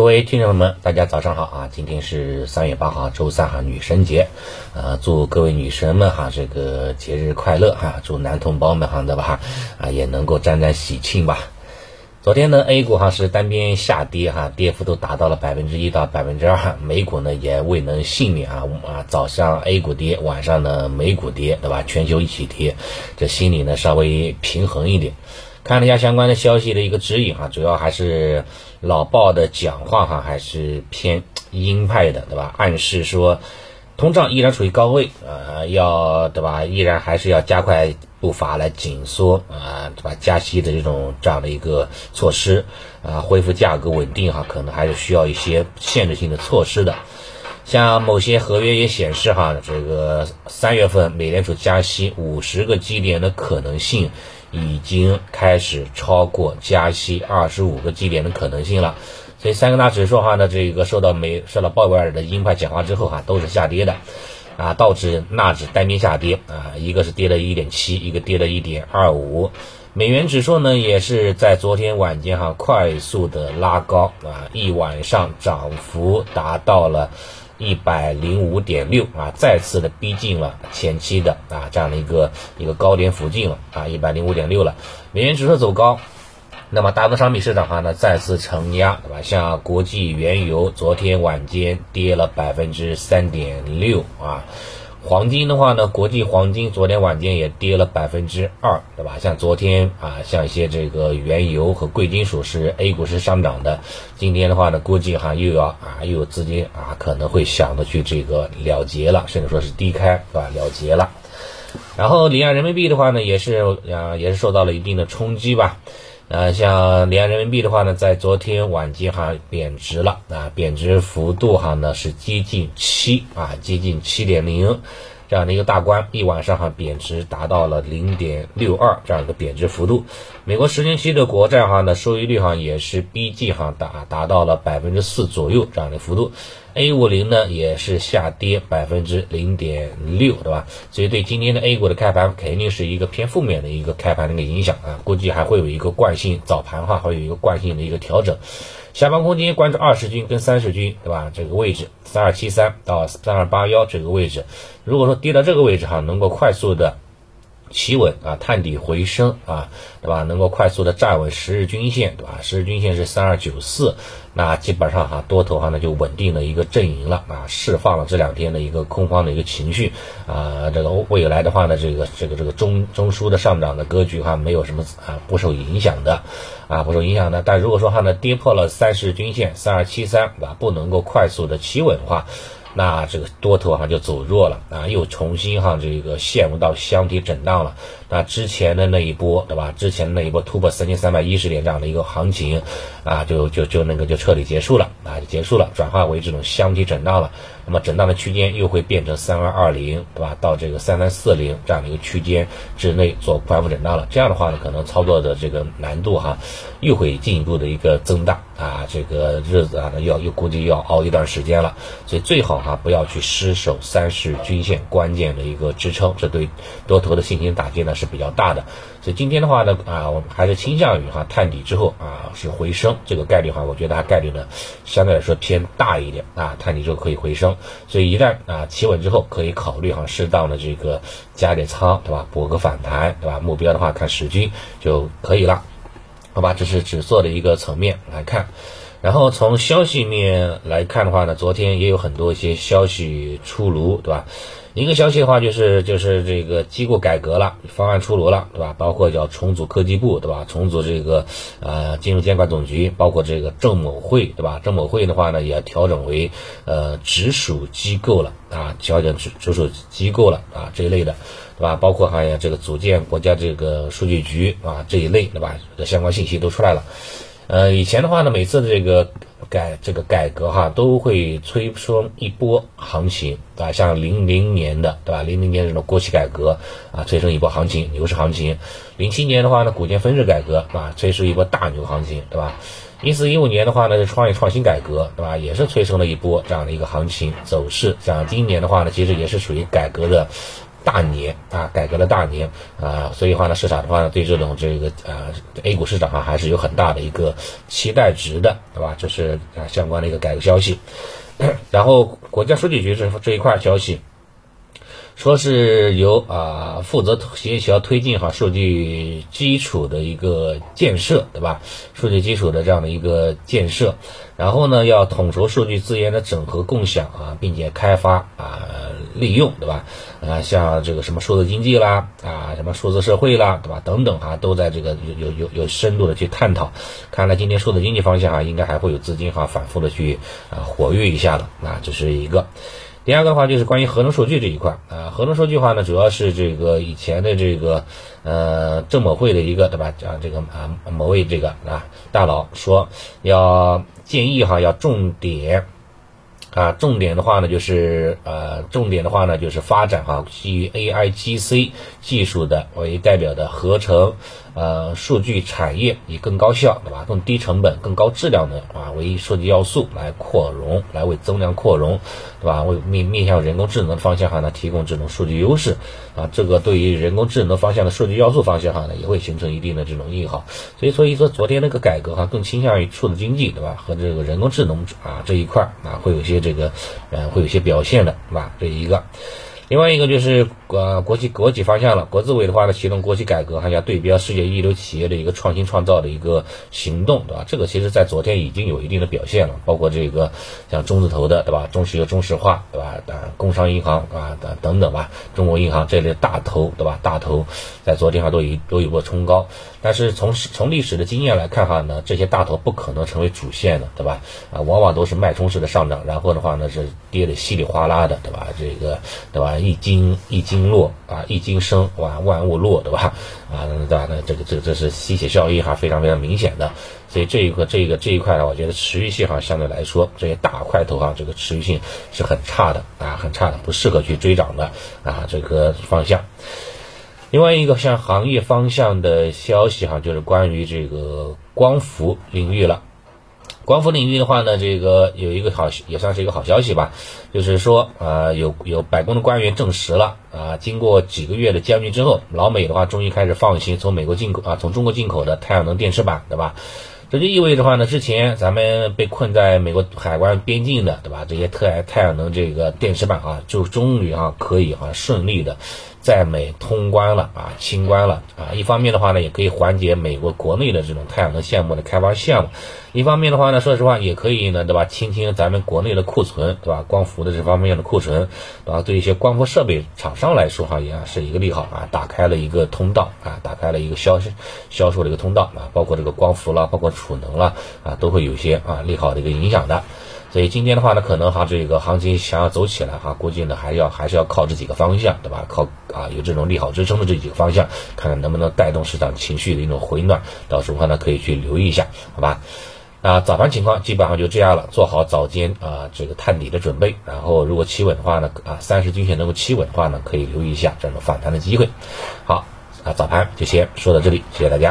各位听众朋友们，大家早上好啊！今天是三月八号，周三哈，女神节，呃，祝各位女神们哈这个节日快乐哈！祝男同胞们哈对吧啊也能够沾沾喜庆吧。昨天呢，A 股哈是单边下跌哈，跌幅都达到了百分之一到百分之二，美股呢也未能幸免啊啊，早上 A 股跌，晚上呢美股跌，对吧？全球一起跌，这心里呢稍微平衡一点。看了一下相关的消息的一个指引哈，主要还是老鲍的讲话哈，还是偏鹰派的，对吧？暗示说通胀依然处于高位，呃，要对吧？依然还是要加快步伐来紧缩啊，对吧？加息的这种这样的一个措施啊，恢复价格稳定哈，可能还是需要一些限制性的措施的。像某些合约也显示哈，这个三月份美联储加息五十个基点的可能性。已经开始超过加息二十五个基点的可能性了，所以三个大指数哈呢，这个受到美受到鲍威尔的鹰派讲话之后哈，都是下跌的，啊，道指纳指单边下跌。啊，一个是跌了一点七，一个跌了一点二五，美元指数呢也是在昨天晚间哈快速的拉高。啊，一晚上涨幅达到了。一百零五点六啊，再次的逼近了前期的啊这样的一个一个高点附近了啊，一百零五点六了。美元指数走高，那么大宗商品市场哈呢再次承压，对吧？像国际原油昨天晚间跌了百分之三点六啊。黄金的话呢，国际黄金昨天晚间也跌了百分之二，对吧？像昨天啊，像一些这个原油和贵金属是 A 股是上涨的，今天的话呢，估计哈又要啊又有资金啊可能会想着去这个了结了，甚至说是低开，对吧？了结了。然后离岸人民币的话呢，也是啊也是受到了一定的冲击吧。呃，像离岸人民币的话呢，在昨天晚间哈贬值了啊，贬值幅度哈呢是接近七啊，接近七点零这样的一个大关，一晚上哈贬值达到了零点六二这样一个贬值幅度。美国十年期的国债哈呢收益率哈也是逼近哈达达到了百分之四左右这样的幅度。A 五零呢也是下跌百分之零点六，对吧？所以对今天的 A 股的开盘肯定是一个偏负面的一个开盘的一个影响啊，估计还会有一个惯性早盘哈，会有一个惯性的一个调整。下方空间关注二十均跟三十均，对吧？这个位置三二七三到三二八幺这个位置，如果说跌到这个位置哈，能够快速的。企稳啊，探底回升啊，对吧？能够快速的站稳十日均线，对吧？十日均线是三二九四，那基本上哈多头哈呢就稳定了一个阵营了啊，释放了这两天的一个空方的一个情绪啊，这个未来的话呢，这个这个这个中中枢的上涨的格局哈没有什么啊不受影响的啊不受影响的，但如果说哈呢跌破了三十日均线三二七三，对吧？不能够快速的企稳的话。那这个多头哈就走弱了啊，又重新哈这个陷入到箱体震荡了。那之前的那一波对吧？之前的那一波突破三千三百一十点这样的一个行情啊，就就就那个就彻底结束了啊，就结束了，转化为这种箱体震荡了。那么震荡的区间又会变成三二二零对吧？到这个三三四零这样的一个区间之内做宽幅震荡了。这样的话呢，可能操作的这个难度哈又会进一步的一个增大啊，这个日子啊要又估计要熬一段时间了。所以最好。哈，不要去失守三十均线关键的一个支撑，这对多头的信心打击呢是比较大的。所以今天的话呢，啊，我们还是倾向于哈探底之后啊是回升这个概率哈，我觉得它概率呢相对来说偏大一点啊，探底之后可以回升。所以一旦啊企稳之后，可以考虑哈适当的这个加点仓，对吧？博个反弹，对吧？目标的话看十均就可以了，好吧？这是指数的一个层面来看。然后从消息面来看的话呢，昨天也有很多一些消息出炉，对吧？一个消息的话就是就是这个机构改革了，方案出炉了，对吧？包括叫重组科技部，对吧？重组这个呃金融监管总局，包括这个证某会，对吧？证某会的话呢，也调整为呃直属机构了啊，调整直直属机构了啊这一类的，对吧？包括还有这个组建国家这个数据局啊这一类，对吧？的相关信息都出来了。呃，以前的话呢，每次的这个改这个改革哈，都会催生一波行情，对吧？像零零年的，对吧？零零年这种国企改革啊，催生一波行情，牛市行情。零七年的话呢，股权分置改革，啊，催生一波大牛行情，对吧？一四一五年的话呢，是创业创新改革，对吧？也是催生了一波这样的一个行情走势。像今年的话呢，其实也是属于改革的。大年啊，改革的大年啊，所以话呢，市场的话呢，对这种这个啊 A 股市场啊，还是有很大的一个期待值的，对吧？这是啊相关的一个改革消息。然后国家数据局这这一块消息。说是由啊负责协调推进哈数据基础的一个建设，对吧？数据基础的这样的一个建设，然后呢要统筹数据资源的整合共享啊，并且开发啊利用，对吧？啊像这个什么数字经济啦啊什么数字社会啦，对吧？等等哈都在这个有有有有深度的去探讨。看来今天数字经济方向啊应该还会有资金哈反复的去啊活跃一下的，那这是一个。第二个的话就是关于核能数据这一块啊，核能数据的话呢，主要是这个以前的这个呃证监会的一个对吧？讲这个啊某位这个啊大佬说要建议哈要重点。啊，重点的话呢，就是呃，重点的话呢，就是发展哈，基于 AIGC 技术的为代表的合成呃数据产业，以更高效对吧，更低成本、更高质量的啊为数据要素来扩容，来为增量扩容，对吧？为面面向人工智能的方向哈呢，提供这种数据优势啊，这个对于人工智能方向的数据要素方向哈呢，也会形成一定的这种利好。所以，所以说昨天那个改革哈，更倾向于数字经济对吧？和这个人工智能啊这一块啊，会有些。这个，呃，会有些表现的，是吧？这一个。另外一个就是呃国企国企方向了，国资委的话呢启动国企改革，还要对标世界一流企业的一个创新创造的一个行动，对吧？这个其实在昨天已经有一定的表现了，包括这个像中字头的，对吧？中石油、中石化，对吧？啊，工商银行啊等等等吧，中国银行这类大头，对吧？大头在昨天哈都有都有过冲高，但是从从历史的经验来看哈呢，这些大头不可能成为主线的，对吧？啊，往往都是脉冲式的上涨，然后的话呢是跌的稀里哗啦的，对吧？这个，对吧？一经一经落啊，一经生哇，万物落，对吧？啊，对吧？那这个这个这是吸血效应哈，非常非常明显的。所以这一块这个这一块呢，我觉得持续性哈，相对来说这些大块头哈，这个持续性是很差的啊，很差的，不适合去追涨的啊，这个方向。另外一个像行业方向的消息哈，就是关于这个光伏领域了。光伏领域的话呢，这个有一个好也算是一个好消息吧，就是说啊，有有白宫的官员证实了啊，经过几个月的僵局之后，老美的话终于开始放心从美国进口啊，从中国进口的太阳能电池板，对吧？这就意味着话呢，之前咱们被困在美国海关边境的，对吧？这些太太阳能这个电池板啊，就终于啊可以啊顺利的。在美通关了啊，清关了啊。一方面的话呢，也可以缓解美国国内的这种太阳能项目的开发项目；一方面的话呢，说实话也可以呢，对吧？清清咱们国内的库存，对吧？光伏的这方面的库存，对吧？对一些光伏设备厂商来说哈，也是一个利好啊，打开了一个通道啊，打开了一个销销售的一个通道啊，包括这个光伏了，包括储能了啊，都会有些啊利好的一个影响的。所以今天的话呢，可能哈这个行情想要走起来哈，估计呢还要还是要靠这几个方向，对吧？靠啊有这种利好支撑的这几个方向，看看能不能带动市场情绪的一种回暖。到时候呢可以去留意一下，好吧？啊，早盘情况基本上就这样了，做好早间啊这个探底的准备。然后如果企稳的话呢，啊三十均线能够企稳的话呢，可以留意一下这种反弹的机会。好，啊早盘就先说到这里，谢谢大家。